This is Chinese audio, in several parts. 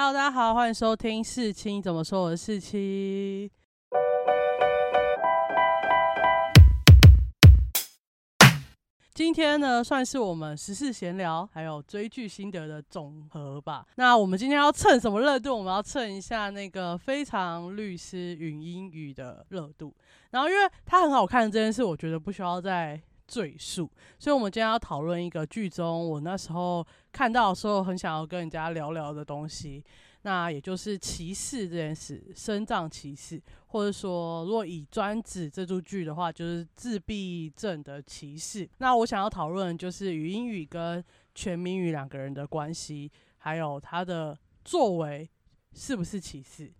Hello，大家好，欢迎收听四七怎么说？我的四七。今天呢，算是我们时事闲聊还有追剧心得的总和吧。那我们今天要蹭什么热度？我们要蹭一下那个《非常律师云英语》的热度。然后，因为它很好看这件事，我觉得不需要再赘述。所以，我们今天要讨论一个剧中我那时候看到的时候，很想要跟人家聊聊的东西。那也就是歧视这件事，生障歧视，或者说，如果以专指这部剧的话，就是自闭症的歧视。那我想要讨论就是语音语跟全民语两个人的关系，还有他的作为是不是歧视？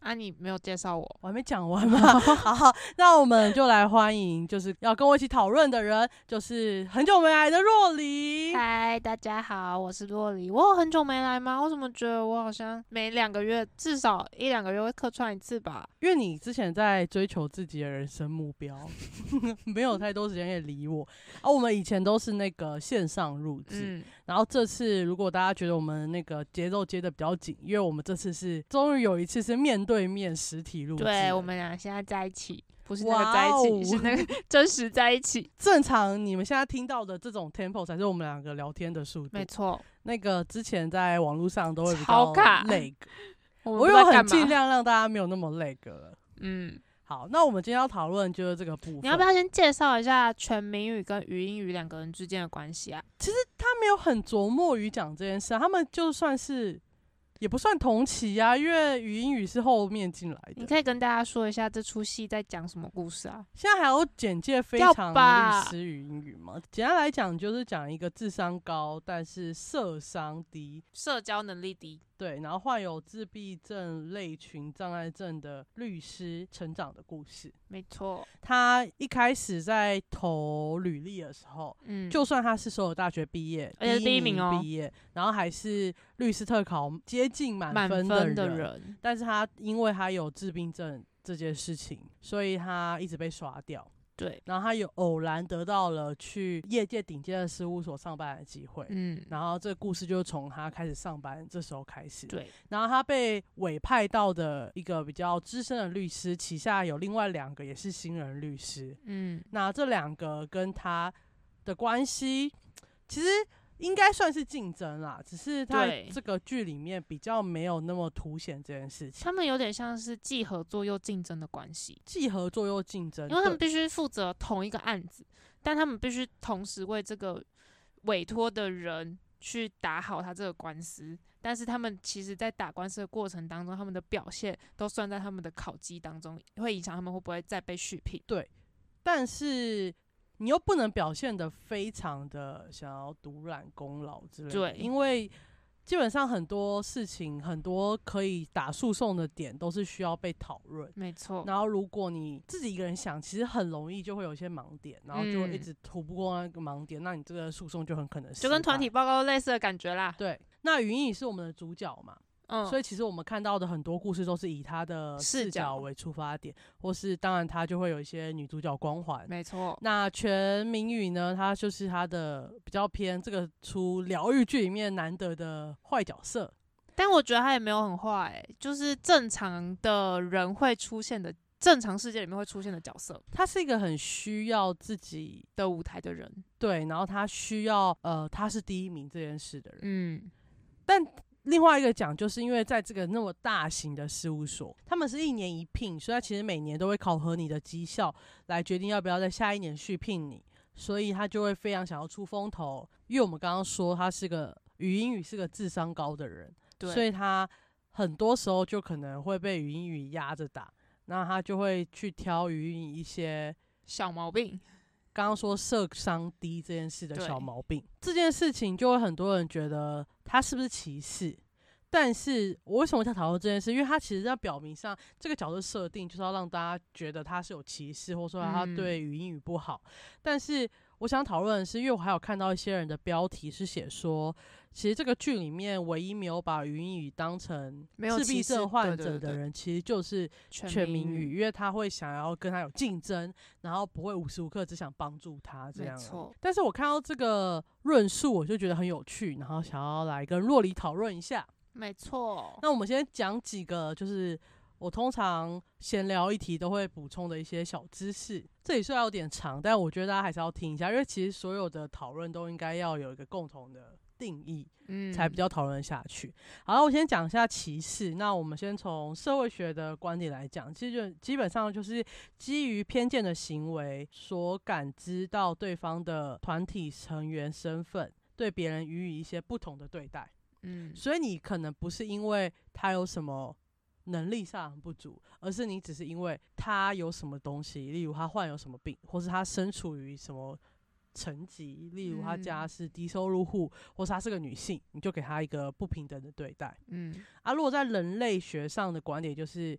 啊，你没有介绍我，我还没讲完嘛。好，那我们就来欢迎，就是要跟我一起讨论的人，就是很久没来的若离。嗨，大家好，我是若离。我有很久没来吗？我怎么觉得我好像每两个月至少一两个月会客串一次吧？因为你之前在追求自己的人生目标，没有太多时间可以理我。啊，我们以前都是那个线上录制。然后这次，如果大家觉得我们那个节奏接的比较紧，因为我们这次是终于有一次是面对面实体录制，对我们俩现在在一起，不是那个在一起，是那个 真实在一起。正常你们现在听到的这种 tempo 才是我们两个聊天的速度，没错。那个之前在网络上都会比较累，我又很尽量让大家没有那么累了，嗯。好，那我们今天要讨论就是这个部分。你要不要先介绍一下全民语跟语音语两个人之间的关系啊？其实他没有很琢磨于讲这件事，他们就算是也不算同期啊，因为语音语是后面进来的。你可以跟大家说一下这出戏在讲什么故事啊？现在还有简介非常律师语音语吗？简单来讲就是讲一个智商高但是社商低、社交能力低。对，然后患有自闭症类群障碍症的律师成长的故事。没错，他一开始在投履历的时候，嗯，就算他是所有大学毕业，而且第一名哦，毕业，然后还是律师特考接近满分的人，但是他因为他有自闭症这件事情，所以他一直被刷掉。对，然后他有偶然得到了去业界顶尖的事务所上班的机会，嗯，然后这个故事就从他开始上班这时候开始，对，然后他被委派到的一个比较资深的律师旗下有另外两个也是新人律师，嗯，那这两个跟他的关系其实。应该算是竞争啦，只是在这个剧里面比较没有那么凸显这件事情。他们有点像是既合作又竞争的关系，既合作又竞争，因为他们必须负责同一个案子，但他们必须同时为这个委托的人去打好他这个官司。但是他们其实，在打官司的过程当中，他们的表现都算在他们的考绩当中，会影响他们会不会再被续聘。对，但是。你又不能表现的非常的想要独揽功劳之类的，对，因为基本上很多事情，很多可以打诉讼的点都是需要被讨论，没错。然后如果你自己一个人想，其实很容易就会有一些盲点，然后就一直突不过那个盲点，那你这个诉讼就很可能就跟团体报告类似的感觉啦。对，那云影是我们的主角嘛？嗯，所以其实我们看到的很多故事都是以他的视角为出发点，或是当然他就会有一些女主角光环，没错。那全民宇呢，他就是他的比较偏这个出疗愈剧里面难得的坏角色，但我觉得他也没有很坏，就是正常的人会出现的正常世界里面会出现的角色。他是一个很需要自己的舞台的人，对，然后他需要呃他是第一名这件事的人，嗯，但。另外一个讲，就是因为在这个那么大型的事务所，他们是一年一聘，所以他其实每年都会考核你的绩效，来决定要不要在下一年续聘你，所以他就会非常想要出风头。因为我们刚刚说他是个语音语是个智商高的人，所以他很多时候就可能会被语音语压着打，那他就会去挑语音一些小毛病。刚刚说社商低这件事的小毛病，这件事情就会很多人觉得他是不是歧视？但是我为什么想讨论这件事？因为他其实在表明上，这个角色设定就是要让大家觉得他是有歧视，或者说他对语音语不好。但是我想讨论的是，因为我还有看到一些人的标题是写说。其实这个剧里面唯一没有把云雨当成自闭症患者的人，其实就是全民宇，因为他会想要跟他有竞争，然后不会无时无刻只想帮助他这样。但是我看到这个论述，我就觉得很有趣，然后想要来跟若离讨论一下。没错。那我们先讲几个，就是我通常闲聊一题都会补充的一些小知识。这里虽然有点长，但我觉得大家还是要听一下，因为其实所有的讨论都应该要有一个共同的定义，嗯，才比较讨论下去。好了，我先讲一下歧视。那我们先从社会学的观点来讲，其实就基本上就是基于偏见的行为所感知到对方的团体成员身份，对别人予以一些不同的对待。嗯，所以你可能不是因为他有什么能力上不足，而是你只是因为他有什么东西，例如他患有什么病，或是他身处于什么层级，例如他家嗯是低收入户，或是他是个女性，你就给他一个不平等的对待。嗯啊，如果在人类学上的观点，就是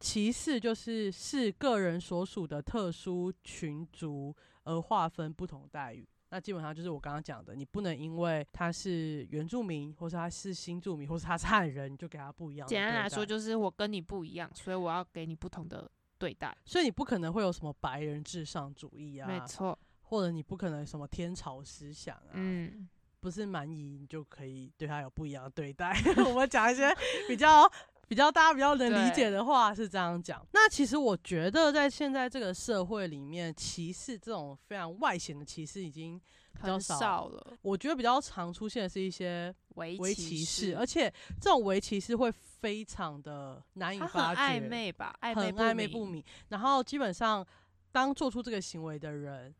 歧视就是视个人所属的特殊群族而划分不同待遇。那基本上就是我刚刚讲的，你不能因为他是原住民，或是他是新住民，或是他是汉人，你就给他不一样。简单来说，，就是我跟你不一样，所以我要给你不同的对待。所以你不可能会有什么白人至上主义啊，没错，或者你不可能什么天朝思想啊，嗯，不是蛮夷你就可以对他有不一样的对待。我们讲一些比较比较大家比较能理解的话是这样讲。那其实我觉得在现在这个社会里面，歧视这种非常外显的歧视已经比较少少了。我觉得比较常出现的是一些围歧视，而且这种围歧视会非常的难以它发觉，暧昧吧，暧很昧暧昧不明。然后基本上，当做出这个行为的人，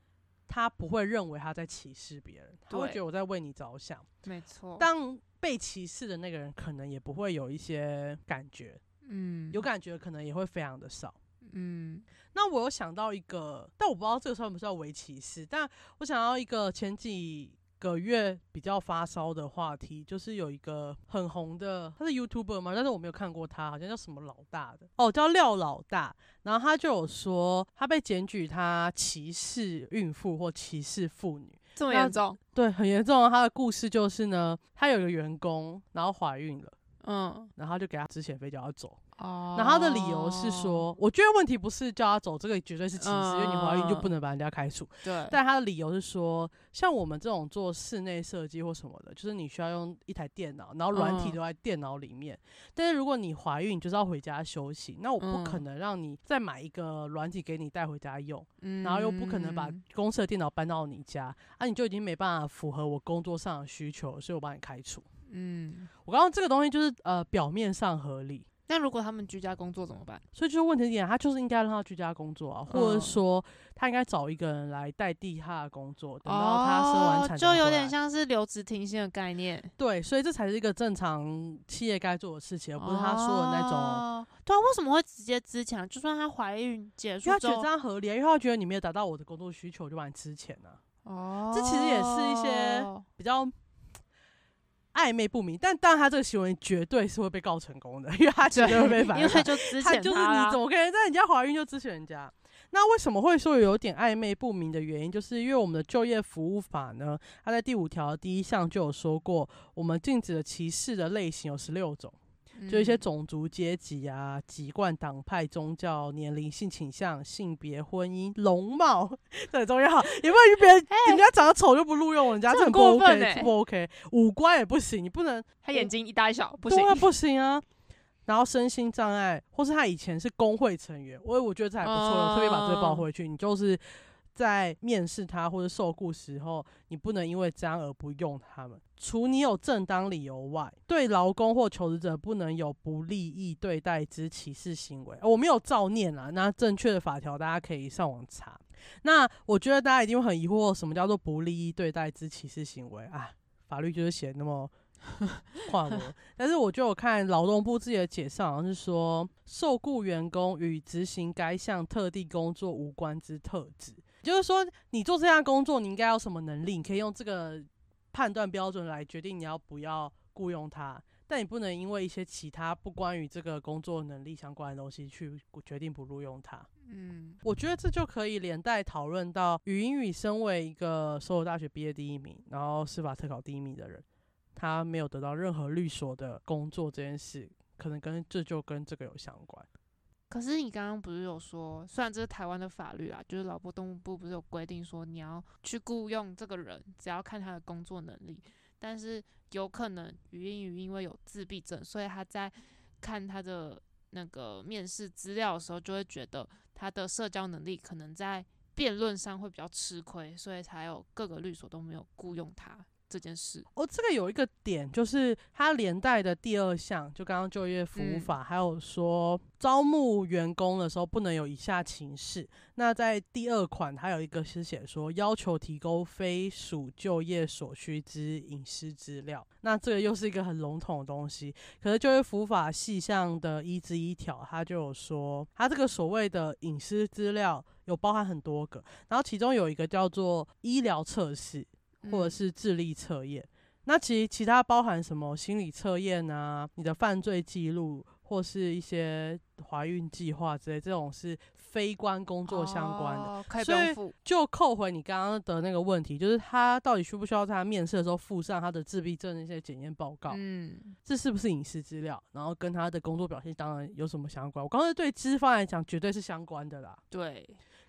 他不会认为他在歧视别人，他会觉得我在为你着想。没错。当被歧视的那个人，可能也不会有一些感觉，嗯有感觉可能也会非常的少。嗯那我有想到一个，但我不知道这个算不算为歧视，但我想到一个前几个月比较发烧的话题，就是有一个很红的，他是 YouTuber 吗？但是我没有看过他，好像叫什么老大的哦，叫廖老大。然后他就有说，他被检举他歧视孕妇或歧视妇女，这么那严重？对，很严重。他的故事就是呢，他有一个员工，然后怀孕了，嗯然后就给他支遣费叫他走。哦。然后他的理由是说，我觉得问题不是叫他走，这个绝对是歧视，因为你怀孕就嗯不能把人家开除。对，但他的理由是说，像我们这种做室内设计或什么的，就是你需要用一台电脑，然后软体嗯。都在电脑里面。但是如果你怀孕，你就是要回家休息，那我不可嗯。能让你再买一个软体给你带回家用，嗯。然后又不可能把公司的电脑搬到你家，啊，你就已经没办法符合我工作上的需求，所以我把你开除。嗯，我刚刚这个东西就是呃表面上合理，那如果他们居家工作怎么办？所以就是问题点，他就是应该让他居家工作啊，或者嗯说他应该找一个人来代替他的工作，等到他生完产哦就有点像是留职停薪的概念，对，所以这才是一个正常企业该做的事情，而不是他说的那种。哦对啊，为什么会直接支钱啊？就算她怀孕结束他觉得这，样合理啊，因为他觉得你没有达到我的工作需求，就把你支钱了、哦，这其实也是一些比较暧昧不明。但当然，他这个行为绝对是会被告成功的，因为他绝对会被反因为判。就之前他就是你怎么可能在人家怀孕就咨询人家？那为什么会说有点暧昧不明的原因，就是因为我们的就业服务法呢，它在第五条第一项就有说过，我们禁止的歧视的类型有十六种。就一些嗯种族、阶级啊、籍贯、党派、宗教、年龄、性倾向、性别、婚姻、容貌，这很重要。也不能别人、人家长得丑就不录用，人家这很不过分不 OK。五官也不行，你不能他眼睛一大一小，不行，对啊，不行啊。然后身心障碍，或是他以前是工会成员，我我觉得这还不错，我特别把这个报哦回去。你就是在面试他或者受雇时候，你不能因为这样而不用他们。除你有正当理由外，对劳工或求职者不能有不利益对待之歧视行为。呃我没有照念啊，那正确的法条大家可以上网查。那我觉得大家一定会很疑惑，什么叫做不利益对待之歧视行为啊？法律就是写那么 跨文，但是我就有看劳动部自己的解释，好像是说受雇员工与执行该项特定工作无关之特质，就是说你做这项工作，你应该有什么能力，你可以用这个判断标准来决定你要不要雇佣他。但你不能因为一些其他不关于这个工作能力相关的东西去决定不录用他。嗯我觉得这就可以连带讨论到语音语身为一个所有大学毕业第一名，然后司法特考第一名的人，他没有得到任何律所的工作这件事，可能跟这就跟这个有相关。可是你刚刚不是有说，虽然这是台湾的法律啊，就是劳动物部不是有规定说你要去雇佣这个人，只要看他的工作能力，但是有可能于英语因为有自闭症，所以他在看他的那个面试资料的时候，就会觉得他的社交能力可能在辩论上会比较吃亏，所以才有各个律所都没有雇佣他。这件事。哦，这个有一个点，就是它连带的第二项，就刚刚就业服务嗯法，还有说招募员工的时候不能有以下情事。那在第二款，它有一个是写说要求提供非属就业所需之隐私资料。那这个又是一个很笼统的东西。可是就业服务法细项的一之一条，它就有说，它这个所谓的隐私资料有包含很多个，然后其中有一个叫做医疗测试。或者嗯是智力测验。那其实其他包含什么心理测验啊，你的犯罪记录，或是一些怀孕计划之类，这种是非关工作相关的。哦、可以不所以。就扣回你刚刚的那个问题，就是他到底需不需要在他面试的时候附上他的自闭症的一些检验报告？嗯，这是不是隐私资料？然后跟他的工作表现当然有什么相关？我刚才对资方来讲绝对是相关的啦。对，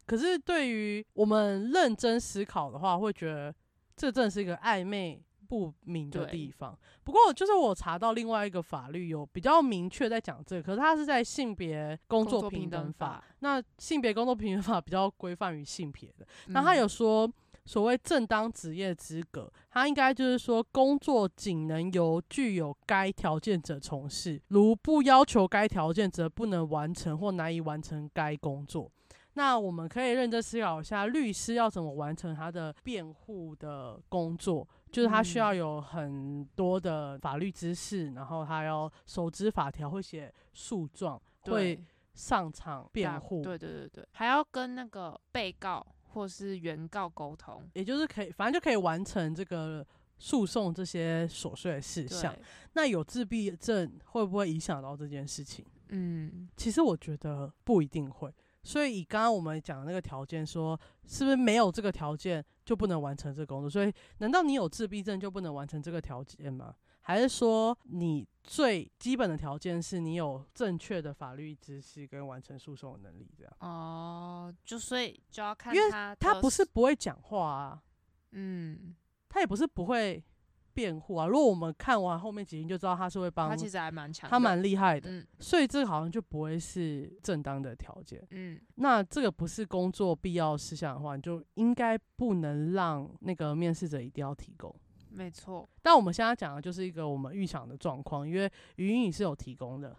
可是对于我们认真思考的话，会觉得这正是一个暧昧不明的地方。不过，就是我查到另外一个法律有比较明确在讲这个，可是它是在性别工作作平等法。法，那性别工作平等法比较规范于性别的，那嗯他有说。所谓正当职业资格，它应该就是说，工作仅能由具有该条件者从事，如不要求该条件，者不能完成或难以完成该工作。那我们可以认真思考一下，律师要怎么完成他的辩护的工作？就是他需嗯要有很多的法律知识，然后他要熟知法条，会写诉状，会上场辩护，对对对对，还要跟那个被告或是原告沟通。也就是可以，反正就可以完成这个诉讼这些琐碎的事项。，那有自闭症会不会影响到这件事情？嗯，其实我觉得不一定会。所以以刚刚我们讲的那个条件说，是不是没有这个条件就不能完成这个工作？所以难道你有自闭症就不能完成这个条件吗？还是说你最基本的条件是你有正确的法律知识跟完成诉讼的能力？这样，哦，就所以就要看因为他他不是不会讲话啊，嗯，他也不是不会辩护啊。如果我们看完后面几集就知道他是会帮他，其实还蛮强，他蛮厉害的，嗯所以这个好像就不会是正当的条件。嗯那这个不是工作必要事项的话，你就应该不能让那个面试者一定要提供。没错，但我们现在讲的就是一个我们预想的状况，因为语音语是有提供的，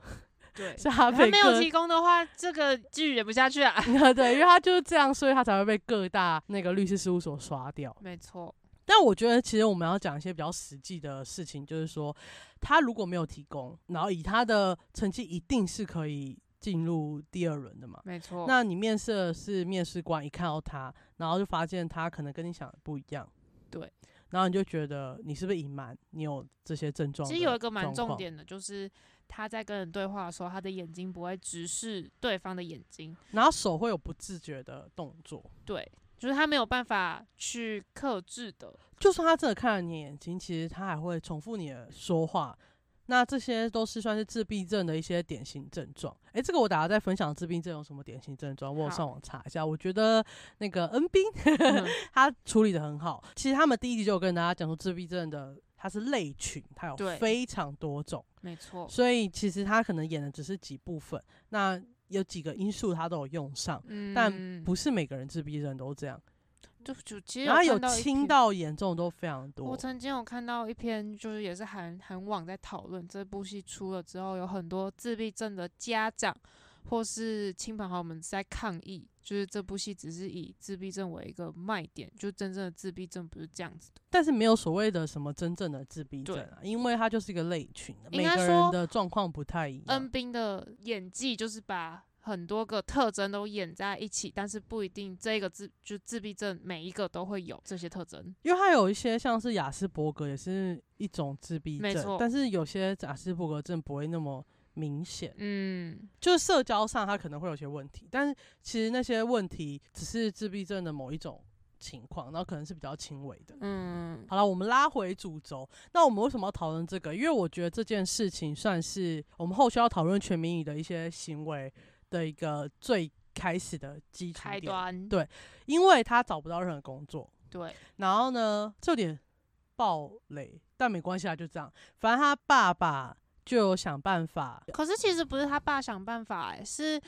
对。是他他没有提供的话，这个剧演不下去啊。对，因为他就是这样，所以他才会被各大那个律师事务所刷掉。没错，但我觉得其实我们要讲一些比较实际的事情，就是说他如果没有提供，然后以他的成绩一定是可以进入第二轮的嘛。没错。那你面试的是面试官，一看到他，然后就发现他可能跟你想的不一样，对，然后你就觉得你是不是隐瞒你有这些症状？其实有一个蛮重，点的，就是他在跟人对话的时候，他的眼睛不会直视对方的眼睛，然后手会有不自觉的动作，对，就是他没有办法去克制的。就算他真的看了你眼睛，其实他还会重复你的说话。那这些都是算是自闭症的一些典型症状。诶，这个我等下再分享自闭症有什么典型症状，我有上网查一下。我觉得那个恩斌嗯 他处理的很好。其实他们第一集就有跟大家讲说，自闭症的它是类群，它有非常多种，没错，所以其实他可能演的只是几部分。那有几个因素他都有用上，嗯，但不是每个人自闭症都这样。就就其实然后有轻到严重都非常多我。曾经有看到一篇，就是也是韩韩网在讨论这部戏出了之后，有很多自闭症的家长或是亲朋好友们在抗议，就是这部戏只是以自闭症为一个卖点，就真正的自闭症不是这样子的。但是没有所谓的什么真正的自闭症啊，因为它就是一个类群的，每个人的状况不太一样恩。斌的演技就是把很多个特征都演在一起，但是不一定这个自就自闭症每一个都会有这些特征。因为它有一些像是雅斯伯格也是一种自闭症没错，但是有些雅斯伯格症不会那么明显，嗯，就是社交上他可能会有些问题，但是其实那些问题只是自闭症的某一种情况，然后可能是比较轻微的。嗯，好了，我们拉回主轴。那我们为什么要讨论这个？因为我觉得这件事情算是我们后续要讨论全民语的一些行为的一个最开始的基础对因为他找不到任何工作，对，然后呢，这有点暴雷，但没关系啊，就这样。反正他爸爸就有想办法，可是其实不是他爸想办法、欸，是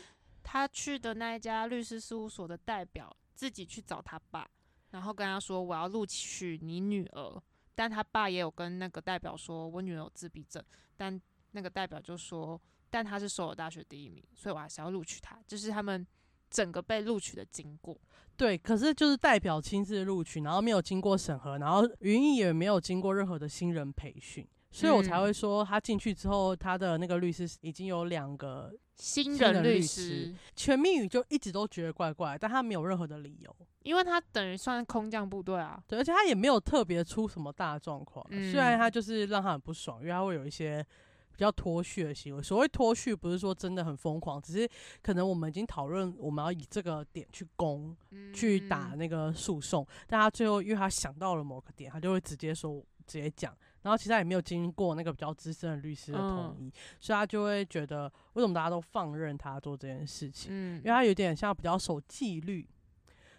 他去的那一家律师事务所的代表自己去找他爸，然后跟他说我要录取你女儿，但他爸也有跟那个代表说我女儿有自闭症，但那个代表就说，但他是首尔大学第一名，所以我还是要录取他，就是他们整个被录取的经过。对，可是就是代表亲自录取，然后没有经过审核，然后云逸也没有经过任何的新人培训，所以我才嗯会说他进去之后，他的那个律师已经有两个新新人律师师，全密语就一直都觉得怪怪，但他没有任何的理由。因为他等于算空降部队啊，对，而且他也没有特别出什么大状况，嗯虽然他就是让他很不爽，因为他会有一些比较脱序的行为。所谓脱序，不是说真的很疯狂，只是可能我们已经讨论我们要以这个点去攻、去打嗯那个诉讼，但他最后因为他想到了某个点，他就会直接说直接讲。然后其实他也没有经过那个比较资深的律师的同嗯意，所以他就会觉得为什么大家都放任他做这件事情？嗯因为他有点像比较守纪律，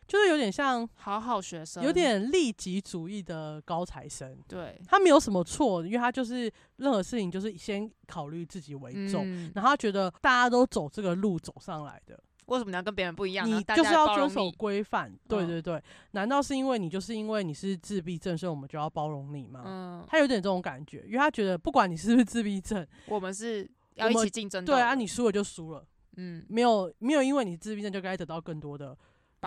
就是有点像好好学生，有点利己主义的高材生。对他没有什么错，因为他就是任何事情就是先考虑自己为重，嗯然后他觉得大家都走这个路走上来的，为什么你要跟别人不一样呢？你就是要遵守规范。对嗯对对，难道是因为你就是因为你是自闭症，所以我们就要包容你吗？嗯，他有点这种感觉，因为他觉得不管你是不是自闭症，我们是要一起竞争的。对啊，你输了就输了，嗯没有没有因为你自闭症就该得到更多的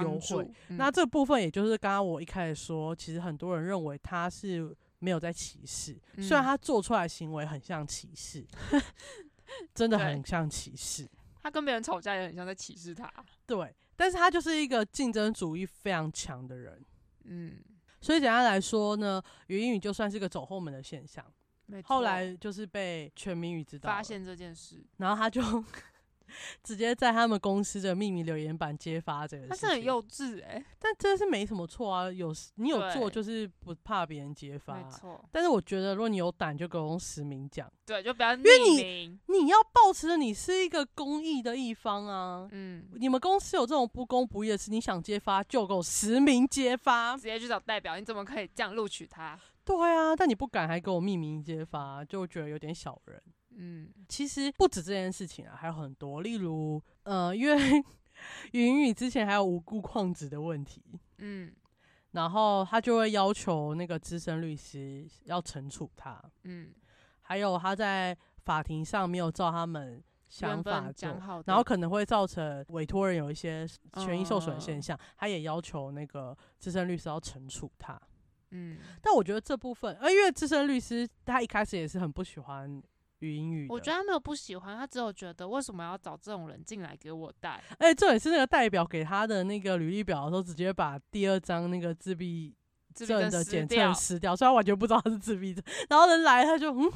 优惠。嗯那这部分也就是刚刚我一开始说，其实很多人认为他是没有在歧视，虽然嗯他做出来行为很像歧视，真的很像歧视。他跟别人吵架也很像在歧视他。对，但是他就是一个竞争主义非常强的人，嗯，所以简单来说呢，语音语就算是个走后门的现象。后来就是被全民语知道发，现这件事，然后他就直接在他们公司的秘密留言板揭发这个事情。他是很幼稚哎、但这是没什么错啊，有你有做就是不怕别人揭发啊。没错，但是我觉得，如果你有胆，就给我用实名讲。对，就不要为你匿名。你要保持你是一个公益的一方啊。嗯，你们公司有这种不公不义的事，你想揭发就给我实名揭发。直接去找代表，你怎么可以这样录取他？对啊，但你不敢还给我匿名揭发，就觉得有点小人。嗯，其实不止这件事情啊，还有很多，例如呃，因为 云雨之前还有无辜旷职的问题，嗯。然后他就会要求那个资深律师要惩处他，嗯，还有他在法庭上没有照他们想法做本讲，好，然后可能会造成委托人有一些权益受损的现嗯象，他也要求那个资深律师要惩处他。嗯，但我觉得这部分，呃，因为资深律师他一开始也是很不喜欢语音语，我觉得他没有不喜欢，他只有觉得为什么要找这种人进来给我带？哎，这也是那个代表给他的那个履历表的时候，直接把第二张那个自闭症的简掉称撕掉，所以他完全不知道他是自闭症。然后人来他就嗯，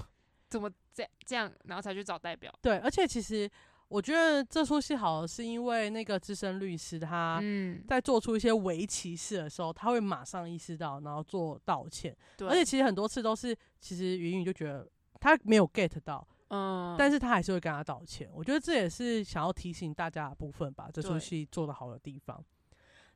怎么这这样，然后才去找代表？对，而且其实我觉得这出戏好，是因为那个资深律师他嗯，在做出一些围歧视的时候，他会马上意识到，然后做道歉。对，而且其实很多次都是，其实云云就觉得他没有 get 到，嗯，但是他还是会跟他道歉。我觉得这也是想要提醒大家的部分吧，这出戏做的好的地方。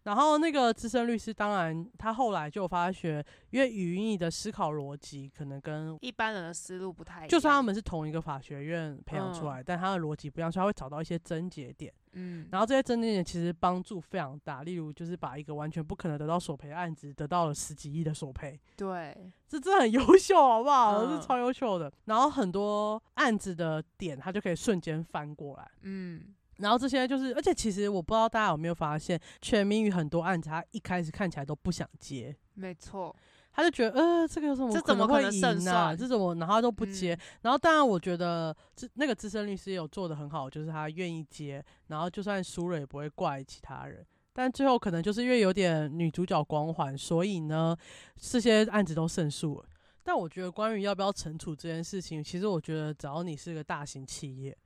然后那个资深律师，当然他后来就发觉，因为语音的思考逻辑可能跟一般人的思路不太一样，就算他们是同一个法学院培养出嗯来，但他的逻辑不一样，所以他会找到一些症结点。嗯，然后这些症结点其实帮助非常大，例如就是把一个完全不可能得到索赔的案子得到了十几亿的索赔，对，这真的很优秀，好不好？嗯是超优秀的。然后很多案子的点，他就可以瞬间翻过来。嗯，然后这些就是，而且其实我不知道大家有没有发现，全民与很多案子，他一开始看起来都不想接，没错，他就觉得，呃，这个有什么这怎么会胜赢啊？算这怎么，然后他都不接。嗯然后当然，我觉得这那个资深律师也有做的很好，就是他愿意接，然后就算输了也不会怪其他人。但最后可能就是因为有点女主角光环，所以呢，这些案子都胜诉了。但我觉得关于要不要惩处这件事情，其实我觉得只要你是个大型企业，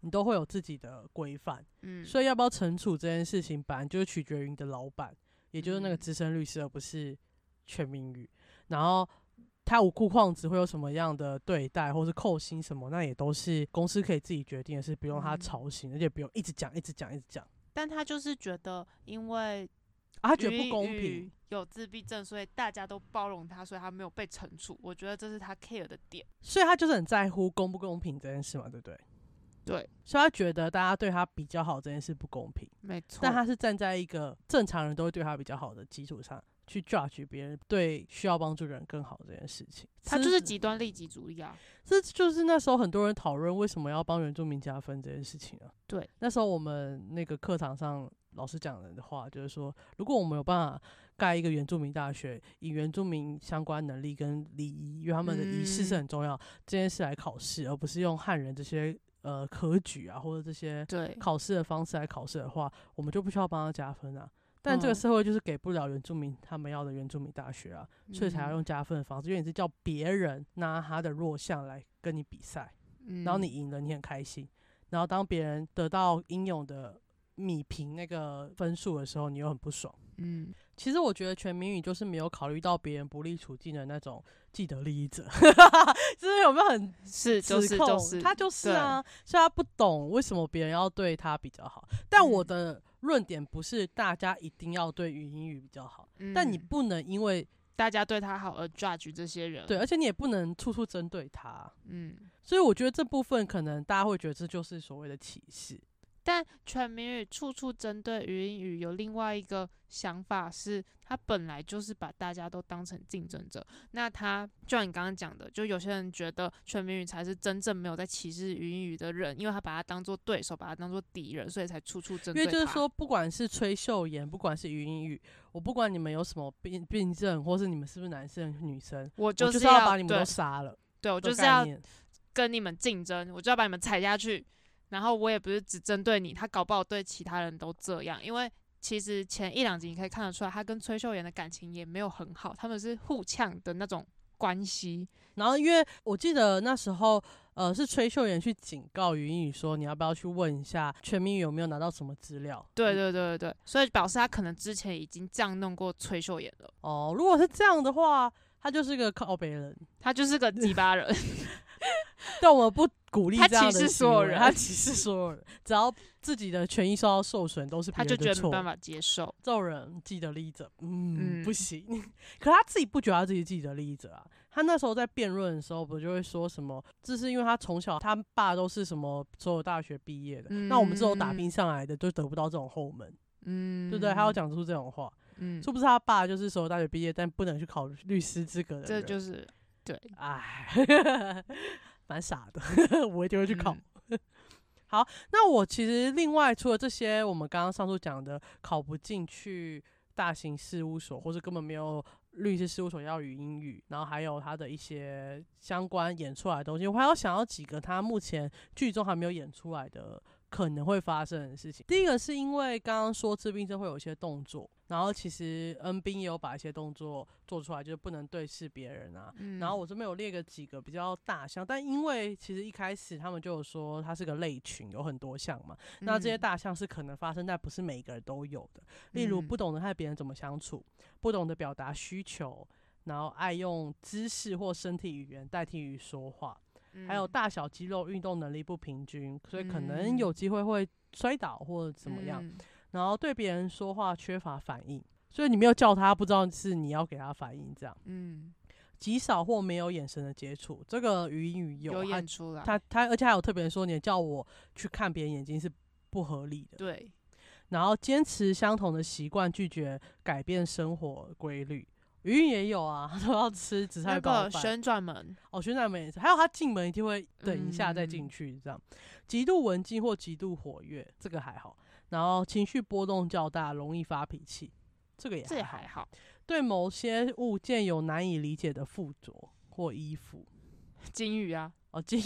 你都会有自己的规范。嗯，所以要不要惩处这件事情，本来就是取决于你的老板，也就是那个嗯资深律师，而不是全民语。然后他无故旷职会有什么样的对待，或是扣薪什么，那也都是公司可以自己决定的事，不用他嗯操心，而且不用一直讲、一直讲、一直讲。但他就是觉得，因为啊，他觉得不公平。有自闭症，所以大家都包容他，所以他没有被惩处。我觉得这是他 care 的点。所以他就是很在乎公不公平这件事嘛，对不对？对，所以他觉得大家对他比较好这件事不公平，没错。但他是站在一个正常人都会对他比较好的基础上去 judge 别人对需要帮助的人更好这件事情。他就是极端利己主义啊。这就是那时候很多人讨论为什么要帮原住民加分这件事情啊。对，那时候我们那个课堂上老师讲的话就是说，如果我们有办法盖一个原住民大学，以原住民相关能力跟礼仪，因为他们的仪式是嗯很重要，这件事来考试，而不是用汉人这些呃科举啊或者这些对，考试的方式来考试的话，我们就不需要帮他加分啊。但这个嗯社会就是给不了原住民他们要的原住民大学啊，所以才要嗯用加分的方式，因为你是叫别人拿他的弱项来跟你比赛，嗯，然后你赢了，你很开心，然后当别人得到应有的米平那个分数的时候，你又很不爽。嗯，其实我觉得全民语就是没有考虑到别人不利处境的那种既得利益者，就是有没有很是就？是就是他就是啊，所以他不懂为什么别人要对他比较好。但我嗯的论点不是大家一定要对语音语比较好，但你嗯不能因为大家对他好而 judge 这些人。对，，而且你也不能处处针对他。嗯。所以我觉得这部分可能大家会觉得这就是所谓的歧视。但全民语处处针对语音语，有另外一个想法是，他本来就是把大家都当成竞争者。那他就像你刚刚讲的，就有些人觉得全民语才是真正没有在歧视语音语的人，因为他把他当做对手，把他当做敌人，所以才处处针对他。因为就是说，不管是崔秀妍，不管是语音语，我不管你们有什么病病症，或是你们是不是男生女生，我我就是要把你们都杀了。对我就是要跟你们竞争，我就要把你们踩下去。然后我也不是只针对你，他搞不好对其他人都这样，因为其实前一两集你可以看得出来，他跟崔秀妍的感情也没有很好，他们是互呛的那种关系。然后，因为我记得那时候，呃，是崔秀妍去警告语音语说，你要不要去问一下全民语有没有拿到什么资料？对对对对对，所以表示他可能之前已经这样弄过崔秀妍了，哦，如果是这样的话，他就是个靠北人。他就是个鸡巴人。但我不鼓励他这样的歧视所有人他歧视所有人，只要自己的权益受到受损，都是他。就觉得没办法接受。这种人既得利益者，嗯，嗯不行。可他自己不觉得他自己既得利益者啊。他那时候在辩论的时候，不就会说什么？这是因为他从小他爸都是什么所有大学毕业的，那我们这种打拼上来的就得不到这种后门，嗯，对不对？他要，讲出这种话，嗯，是不是他爸就是所有大学毕业，但不能去考律师资格的这人？就是对，哎，蛮傻的，我一定会去考。嗯好，那我其实另外除了这些，我们刚刚上述讲的考不进去大型事务所，或者根本没有律师事务所要语英语，然后还有他的一些相关演出来的东西，我还要想要几个他目前剧中还没有演出来的可能会发生的事情。第一个是因为刚刚说治病症会有一些动作，然后其实恩斌也有把一些动作做出来，就是不能对视别人啊，嗯，然后我这边有列个几个比较大项，但因为其实一开始他们就有说它是个类群，有很多项嘛。那这些嗯大项是可能发生，但不是每一个人都有的。例如嗯不懂得和别人怎么相处，不懂得表达需求，然后爱用姿势或身体语言代替于说话，还有嗯大小肌肉运动能力不平均，所以可能嗯有机会会摔倒或者怎么样。嗯然后对别人说话缺乏反应，所以你没有叫他，不知道是你要给他反应这样。嗯，极少或没有眼神的接触，这个语音语有有他演出来，他他，而且还有特别说，你叫我去看别人眼睛是不合理的。对，然后坚持相同的习惯，拒绝改变生活规律。语音也有啊，他 都要吃紫菜包饭。个旋转门，哦，旋转门也是，还有他进门一定会等一下再嗯进去，这样。极度文静或极度活跃，这个还好。然后情绪波动较大，容易发脾气，这个也这也还好。对某些物件有难以理解的附着或依附，金鱼啊，哦，金鱼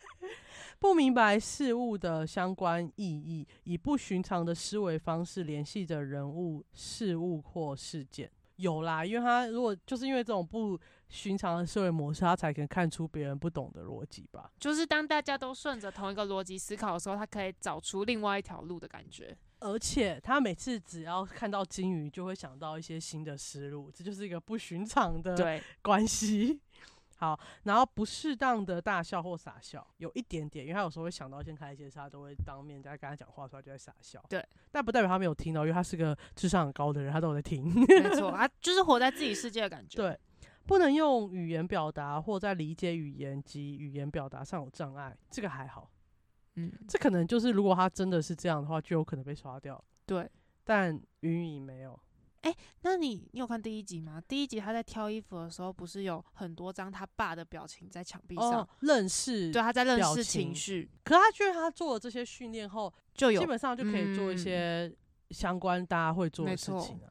不明白事物的相关意义，以不寻常的思维方式联系着人物、事物或事件。有啦，因为他如果就是因为这种不寻常的思维模式，他才可能看出别人不懂的逻辑吧。就是当大家都顺着同一个逻辑思考的时候，他可以找出另外一条路的感觉。而且他每次只要看到金鱼，就会想到一些新的思路，这就是一个不寻常的，关系。好，然后不适当的大笑或傻笑，有一点点，因为他有时候会想到一些开一些事，他都会当面在跟他讲话的时候就在傻笑。对，但不代表他没有听到，因为他是个智商很高的人，他都有在听。没 错，他就是活在自己世界的感觉。对，不能用语言表达或在理解语言及语言表达上有障碍，这个还好。嗯，这可能就是如果他真的是这样的话，就有可能被刷掉。对。但云雨没有。哎，那你你有看第一集吗？第一集他在挑衣服的时候，不是有很多张他爸的表情在墙壁上认识？对，他在认识情绪。可是他觉得他做了这些训练后，就有基本上就可以做一些相关大家会做的事情了。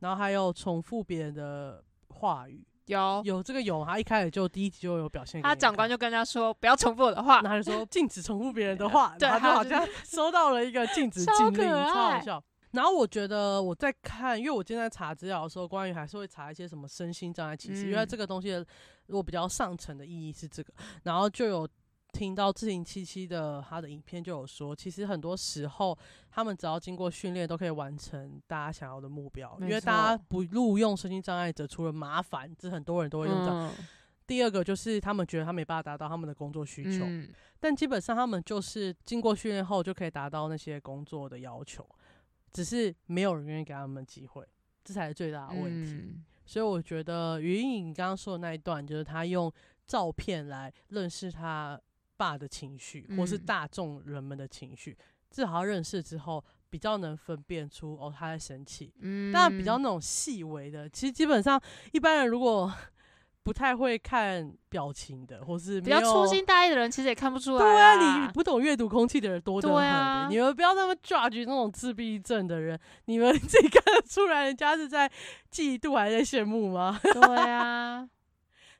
然后还有重复别人的话语。有有这个有，他一开始就第一集就有表现。他长官就跟他说不要重复我的话，然后就说 禁止重复别人的话，对，他就好像收到了一个禁止禁令，超好笑。然后我觉得我在看，因为我今天在查资料的时候，关于还是会查一些什么身心障碍歧视，因为这个东西如果比较上层的意义是这个，然后就有。听到志行七七的他的影片就有说，其实很多时候他们只要经过训练都可以完成大家想要的目标，因为大家不录用身心障碍者，除了麻烦，这很多人都会用到。第二个就是他们觉得他没办法达到他们的工作需求，但基本上他们就是经过训练后就可以达到那些工作的要求，只是没有人愿意给他们机会，这才是最大的问题。所以我觉得于颖刚刚说的那一段，就是他用照片来认识他。爸的情绪，或是大众人们的情绪，至少认识之后，比较能分辨出哦他在生气。嗯，但比较那种细微的，其实基本上一般人如果不太会看表情的，或是比较粗心大意的人，其实也看不出来。对啊，你不懂阅读空气的人多得很。你们不要那么 judge 那种自闭症的人，你们 自己看得出来人家是在嫉妒还是在羡慕吗？对啊。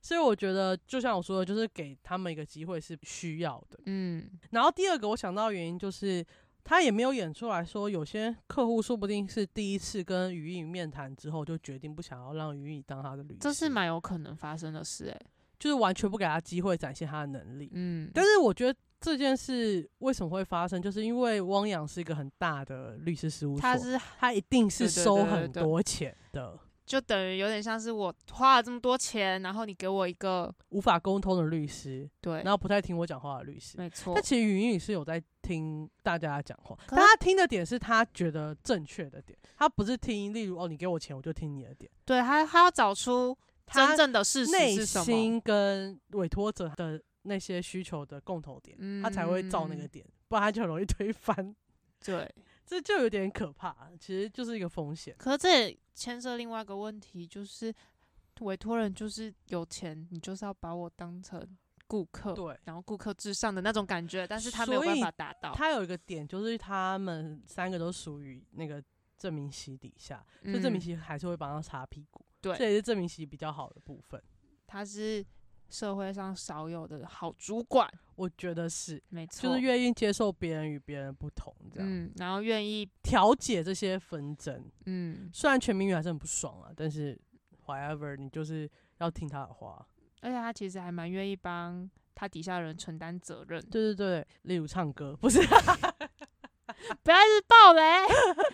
所以我觉得，就像我说的，就是给他们一个机会是需要的。嗯，然后第二个我想到原因就是，他也没有演出来说，有些客户说不定是第一次跟于颖面谈之后，就决定不想要让于颖当他的律师。这是蛮有可能发生的事，诶，就是完全不给他机会展现他的能力。嗯，但是我觉得这件事为什么会发生，就是因为汪洋是一个很大的律师事务所，他是他一定是收很多钱的。就等于有点像是我花了这么多钱，然后你给我一个无法沟通的律师，对，然后不太听我讲话的律师，没错。但其实云云是有在听大家讲话，但他听的点是他觉得正确的点，他不是听，例如哦，你给我钱我就听你的点。对他，他要找出真正的事实内心跟委托者的那些需求的共同点，他才会照那个点，不然他就很容易推翻。对。这就有点可怕，其实就是一个风险。可是这也牵涉另外一个问题，就是委托人就是有钱，你就是要把我当成顾客，对，然后顾客至上的那种感觉，但是他没有办法达到。他有一个点，就是他们三个都属于那个郑明席底下，所以郑明席还是会帮他擦屁股，对，这也是郑明席比较好的部分。他是。社会上少有的好主管，我觉得是没错，就是愿意接受别人与别人不同这样，嗯，然后愿意调解这些纷争，嗯，虽然全民语还是很不爽啊，但是 whatever，你就是要听他的话，而且他其实还蛮愿意帮他底下人承担责任，对对对，例如唱歌，不是。不要一直爆雷，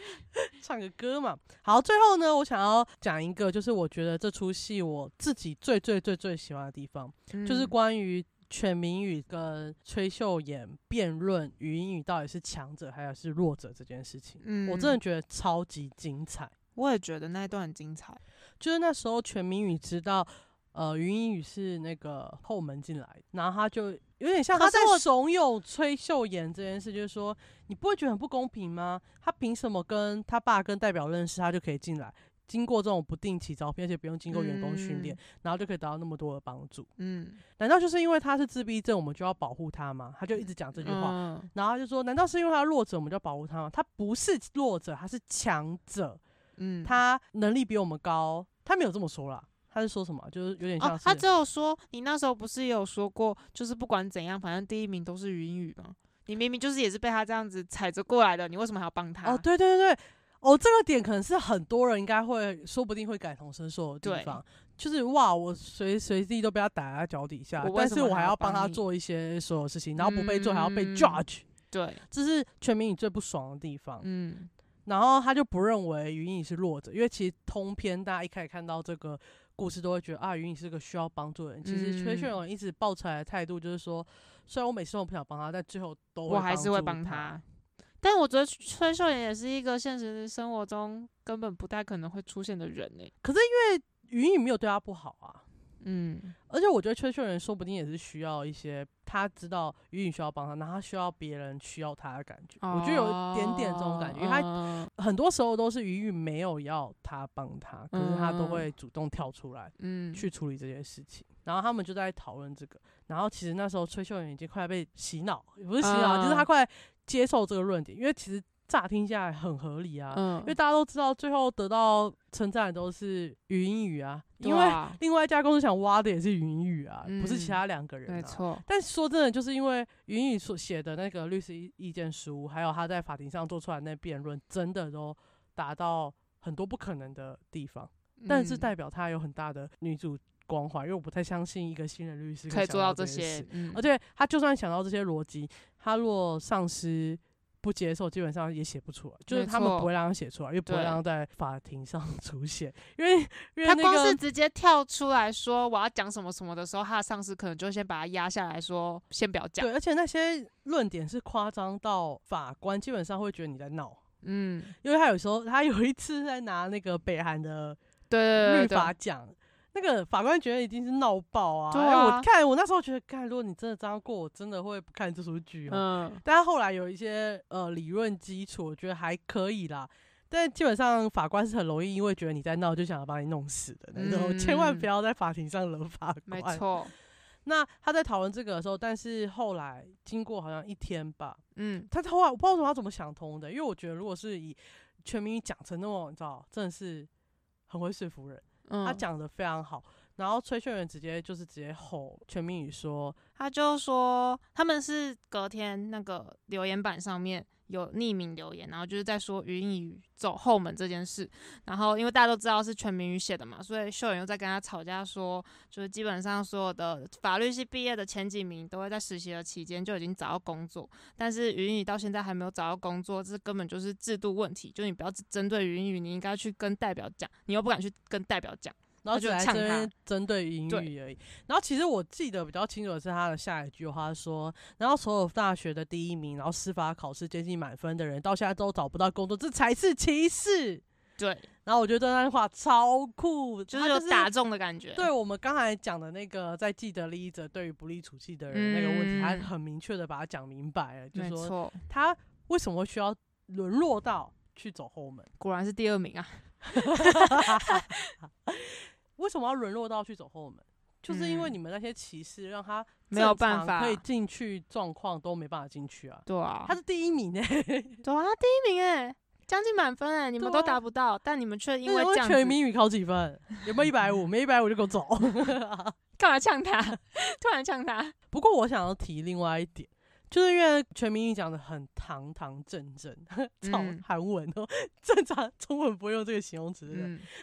唱个歌嘛。好，最后呢，我想要讲一个，就是我觉得这出戏我自己最最最最喜欢的地方，就是关于全民宇跟崔秀妍辩论语音语到底是强者还是弱者这件事情。嗯，我真的觉得超级精彩。我也觉得那一段很精彩，就是那时候全民宇知道。呃，云英语是那个后门进来，然后他就有点像他在怂恿崔秀妍这件事，就是说你不会觉得很不公平吗？他凭什么跟他爸跟代表认识，他就可以进来，经过这种不定期招聘，而且不用经过员工训练，然后就可以得到那么多的帮助？嗯，难道就是因为他是自闭症，我们就要保护他吗？他就一直讲这句话，然后他就说，难道是因为他弱者，我们就要保护他吗？他不是弱者，他是强者，嗯，他能力比我们高，他没有这么说啦。他是说什么？就是有点像他只有说你那时候不是也有说过，就是不管怎样，反正第一名都是云雨吗？你明明就是也是被他这样子踩着过来的，你为什么还要帮他？哦，对对对对，哦，这个点可能是很多人应该会，说不定会感同身受的地方，就是哇，我随随地都被他打在脚底下，但是我还要帮他做一些所有事情，然后不被做还要被 judge，对，这是全民你最不爽的地方。嗯，然后他就不认为云影是弱者，因为其实通篇大家一开始看到这个。故事都会觉得啊，云影是个需要帮助的人。其实崔嗯秀勇一直抱出来的态度就是说，虽然我每次都不想帮他，但最后都会我还是会助帮他。但我觉得崔秀妍也是一个现实生活中根本不太可能会出现的人呢、可是因为云影没有对他不好啊。嗯，而且我觉得崔秀仁说不定也是需要一些他知道雨雨需要帮他，然后他需要别人需要他的感觉。我觉得有一点点这种感觉，因为他他很多时候都是雨雨没有要他帮他，可是他都嗯。会主动跳出来嗯。去处理这件事情。然后他们就在讨论这个，然后其实那时候崔秀妍已经快被洗脑，也不是洗脑，就是他嗯快接受这个论点，因为其实乍听下来很合理啊。嗯因为大家都知道，最后得到称赞的都是云雨啊，因为另外一家公司想挖的也是云雨啊，不是其嗯他两个人、啊。没错，但说真的，就是因为云雨所写的那个律师意意见书，还有他在法庭上做出来的那辩论，真的都达到很多不可能的地方。但是嗯代表他有很大的女主光环，因为我不太相信一个新人律师可以做到这些，嗯而且他就算想到这些逻辑，他若上司不接受，基本上也写不出来，就是他们不会让他写出来，又不会让他在法庭上 出现，因为因为他那个光是直接跳出来说我要讲什么什么的时候，他的上司可能就先把他压下来说，先不要讲。对，而且那些论点是夸张到法官基本上会觉得你在闹。嗯，因为他有时候，他有一次在拿那个北韩的对对律对对，法讲，那个法官觉得一定是闹爆啊。对啊我啊看我那时候觉得，看如果你真的这样过，我真的会不看这出剧哦。嗯，但是后来有一些呃理论基础，我觉得还可以啦。但基本上法官是很容易因为觉得你在闹，就想要把你弄死的那种，千万不嗯要在法庭上惹法没官。错，那他在讨论这个的时候，但是后来经过好像一天吧，嗯，他后来我不知道他怎么想通的，因为我觉得如果是以全民语讲成那种，你知道，真的是很会说服人，他讲的非常好。然后崔秀媛直接就是直接吼全明宇说，他就说他们是隔天那个留言板上面有匿名留言，然后就是在说云雨走后门这件事。然后因为大家都知道是全民语写的嘛，所以秀妍又在跟他吵架说，就是基本上所有的法律系毕业的前几名都会在实习的期间就已经找到工作，但是云雨到现在还没有找到工作，这根本就是制度问题。就你不要只针对云雨，你应该去跟代表讲，你又不敢去跟代表讲。然后就呛来这边针对英语而已。然后其实我记得比较清楚的是他的下一句话说，然后所有大学的第一名，然后司法考试接近满分的人，到现在都找不到工作，这才是歧视。对，然后我觉得那句话超酷，就是有打中的感觉。对我们刚才讲的那个在既得利益者对于不利处境的人那个问题，他嗯很明确的把它讲明白了，就说，他为什么会需要沦落到去走后门？果然是第二名啊。为什么要沦落到去走后门？就是因为嗯你们那些歧视，让他没有办法可以进去状况都没办法进去啊。对啊，他是第一名呢、对啊，第一名哎，将近满分哎，你们都达不到，但你们却因为那这样子，全民语考几分？有没有一百五？没一百五就给我走。干嘛呛他？突然呛他，不过我想要提另外一点，就是因为全民语讲的很堂堂正正，操嗯韩文哦，正常中文不会用这个形容词，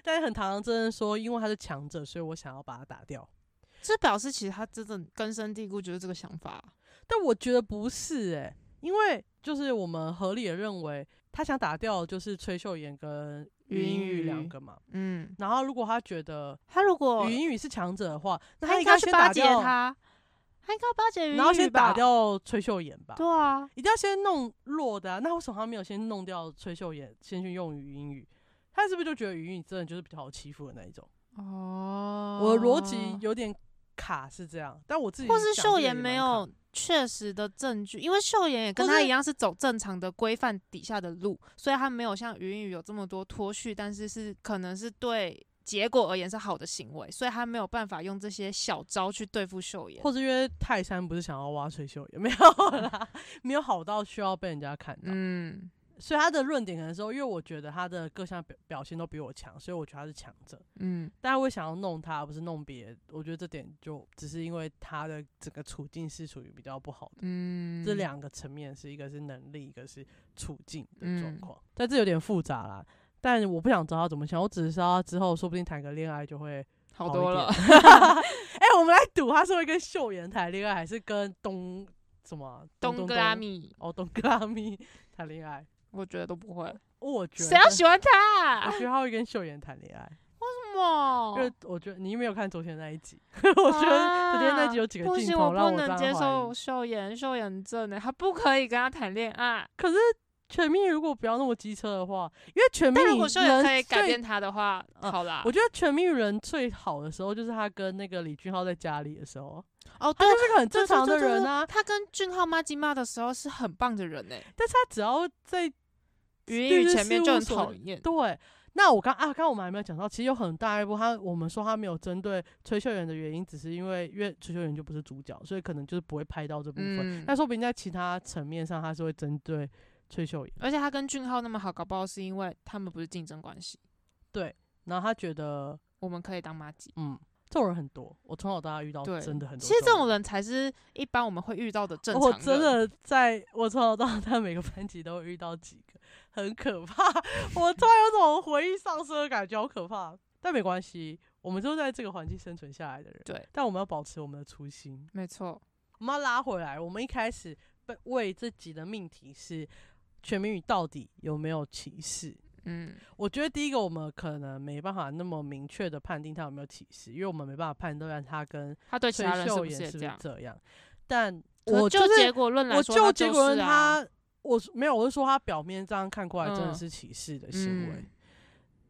但是很堂堂正正说，因为他是强者，所以我想要把他打掉。这表示其实他真的根深蒂固就是这个想法啊。但我觉得不是诶、因为就是我们合理的认为，他想打掉就是崔秀妍跟云云雨雨两个嘛。嗯，然后如果他觉得他如果云雨是强者的话，那他应应该去巴结他，他应该要巴结云雨然后先打。掉崔秀妍吧。对啊，一定要先弄弱的、啊，那为什么他没有先弄掉崔秀妍，先去用于云雨？他是不是就觉得云雨真的就是比较好欺负的那一种？哦我的逻辑有点卡是这样，但我自己或是秀妍没有确实的证据，因为秀妍也跟他一样是走正常的规范底下的路，所以他没有像云雨有这么多脱序，但是是可能是对结果而言是好的行为，所以他没有办法用这些小招去对付秀妍。或是因为泰山不是想要挖崔秀妍，没有啦，没有好到需要被人家看到，嗯，所以他的论点可能说，因为我觉得他的各项表表现都比我强，所以我觉得他是强者。嗯大家会想要弄他，而不是弄别人。我觉得这点就只是因为他的整个处境是属于比较不好的。嗯，这两个层面是一个是能力，一个是处境的状嗯况，但这有点复杂啦。但我不想知道他怎么想，我只是知道他之后说不定谈个恋爱就会好多了。哎、我们来赌，他是会跟秀妍谈恋爱，还是跟东什么啊东格拉米，哦东格拉米谈恋爱？我觉得都不会，我觉得谁要喜欢他我？觉得他会跟秀妍谈恋爱。为什么？因为我觉得你没有看昨天那一集，我觉得昨天那集有几个镜头让我不能接。受秀妍，秀妍真的，他不可以跟他谈恋爱。可是全民如果不要那么机车的话，因为全民但如果说也可以改变他的话，嗯好啦我。觉得全民人最好的时候就是他跟那个李俊浩在家里的时候，哦，对，他就是个很正常的人啊。他跟俊浩妈鸡骂的时候是很棒的人呢，但是他只要在语音前面就很讨厌。对，那我刚啊，刚刚我们还没有讲到，其实有很大一部他我们说他没有针对崔秀妍的原因，只是因为因为崔秀妍就不是主角，所以可能就是不会拍到这部分。嗯，但说不定在其他层面上，他是会针对崔秀妍。而且他跟俊浩那么好，搞不好是因为他们不是竞争关系，对然后他觉得，我们可以当妈鸡。嗯，这种人很多，我从小到大遇到对，真的很多。其实这种人才是一般我们会遇到的正 常人。我真的在我从小到大每个班级都会遇到几个，很可怕。我突然有种回忆丧失的感觉，好可怕。但没关系，我们都在这个环境生存下来的人。对，但我们要保持我们的初心。没错，我们要拉回来，我们一开始被为这集的命题是全民语到底有没有歧视？嗯，我觉得第一个，我们可能没办法那么明确的判定他有没有歧视，因为我们没办法判断他跟他对其崔他人是不是这样？这样。但我就结果论来我说，就结果论是啊，他，我没有，我是说他表面这样看过来真的嗯是歧视的行为。嗯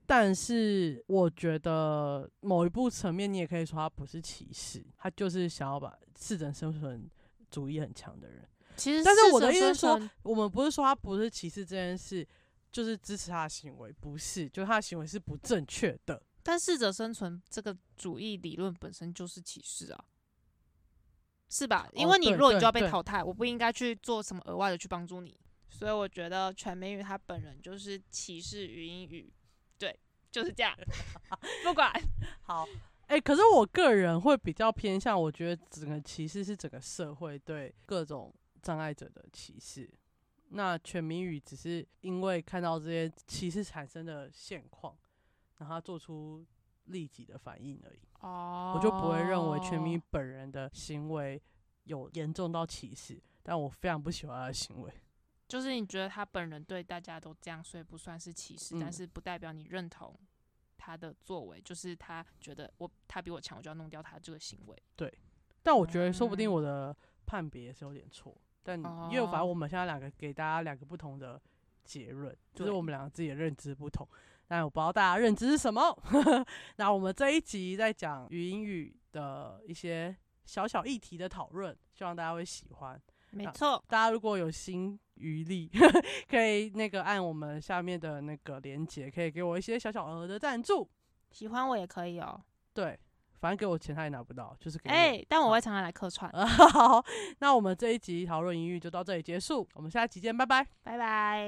但是我觉得某一部层面，你也可以说他不是歧视，他就是想要把适者生存主义很强的人。其实但是我的意思是说，我们不是说他不是歧视这件事，就是支持他的行为，不是，就是他的行为是不正确的。但适者生存这个主义理论本身就是歧视啊，是吧？因为你弱，你就要被淘汰，我不应该去做什么额外的去帮助你。所以我觉得全美语他本人就是歧视语音语，对，就是这样，不管。好，哎、可是我个人会比较偏向，我觉得整个歧视是整个社会对各种障碍者的歧视。那全民语只是因为看到这些歧视产生的现况，然后他做出立即的反应而已。哦我就不会认为全民本人的行为有严重到歧视，但我非常不喜欢他的行为。就是你觉得他本人对大家都这样，所以不算是歧视，嗯但是不代表你认同他的作为，就是他觉得我他比我强，我就要弄掉他这个行为。对但我觉得说不定嗯我的判别是有点错，但因为反哦正我们现在两个给大家两个不同的结论，就是我们两个自己的认知不同，但我不知道大家认知是什么。那我们这一集在讲语音语的一些小小议题的讨论，希望大家会喜欢。啊没错，大家如果有心余力，可以那个按我们下面的那个连接，可以给我一些小小额的赞助。喜欢我也可以哦。对，反正给我钱他也拿不到，就是给但我会常常来客串，呃 好，那我们这一集讨论音乐就到这里结束，我们下期见，拜拜。拜拜。